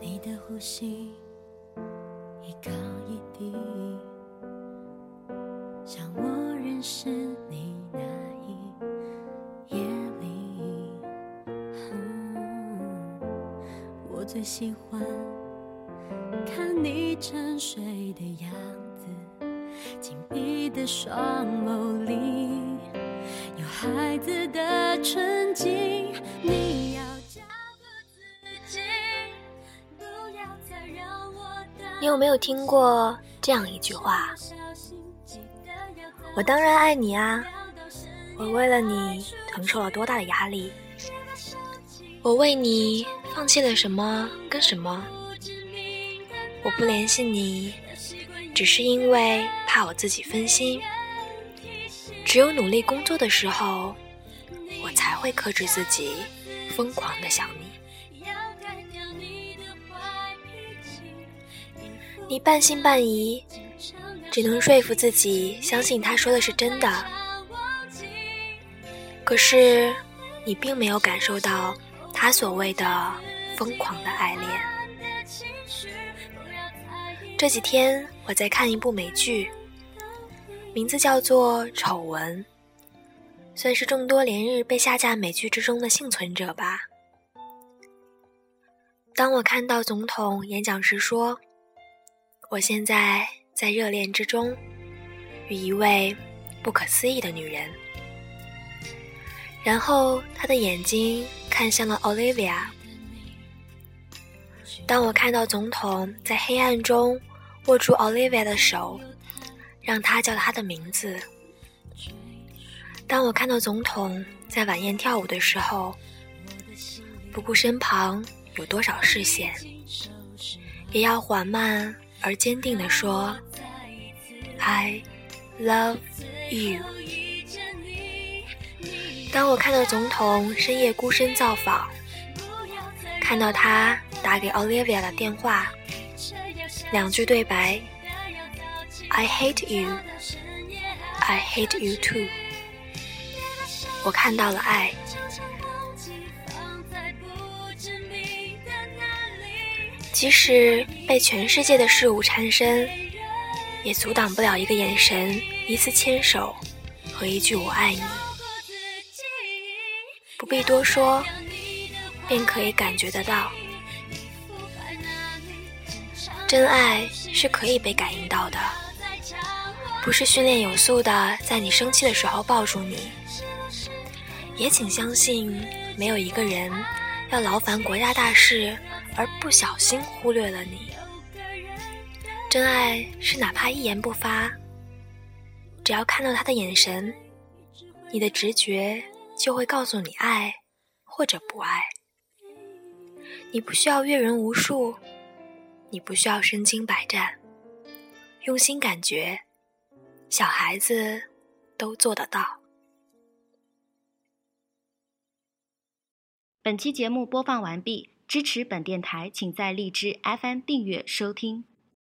你的呼吸一高一低，像我认识你那一夜里。嗯我最喜欢看你沉睡的样子，紧闭的双眸里有孩子的纯净。你要照顾自己，不要再让我你有没有听过这样一句话？我当然爱你啊！我为了你承受了多大的压力？我为你放弃了什么跟什么？我不联系你，只是因为怕我自己分心。只有努力工作的时候，我才会克制自己，疯狂的想你。你半信半疑，只能说服自己相信他说的是真的。可是，你并没有感受到他所谓的疯狂的爱恋。这几天我在看一部美剧，名字叫做《丑闻》，算是众多连日被下架美剧之中的幸存者吧。当我看到总统演讲时说：“我现在在热恋之中，与一位不可思议的女人。”然后他的眼睛看向了 Olivia。当我看到总统在黑暗中握住 Olivia 的手，让她叫她的名字；当我看到总统在晚宴跳舞的时候，不顾身旁有多少视线，也要缓慢而坚定地说：“I love you。”当我看到总统深夜孤身造访，看到他打给 Olivia 的电话，两句对白：“I hate you, I hate you too。”我看到了爱。即使被全世界的事物缠身，也阻挡不了一个眼神、一次牵手和一句“我爱你”。不必多说，便可以感觉得到，真爱是可以被感应到的，不是训练有素的在你生气的时候抱住你。也请相信，没有一个人要劳烦国家大事而不小心忽略了你。真爱是哪怕一言不发，只要看到他的眼神，你的直觉。就会告诉你爱或者不爱。你不需要阅人无数，你不需要身经百战，用心感觉，小孩子都做得到。本期节目播放完毕，支持本电台，请在荔枝 FM 订阅收听。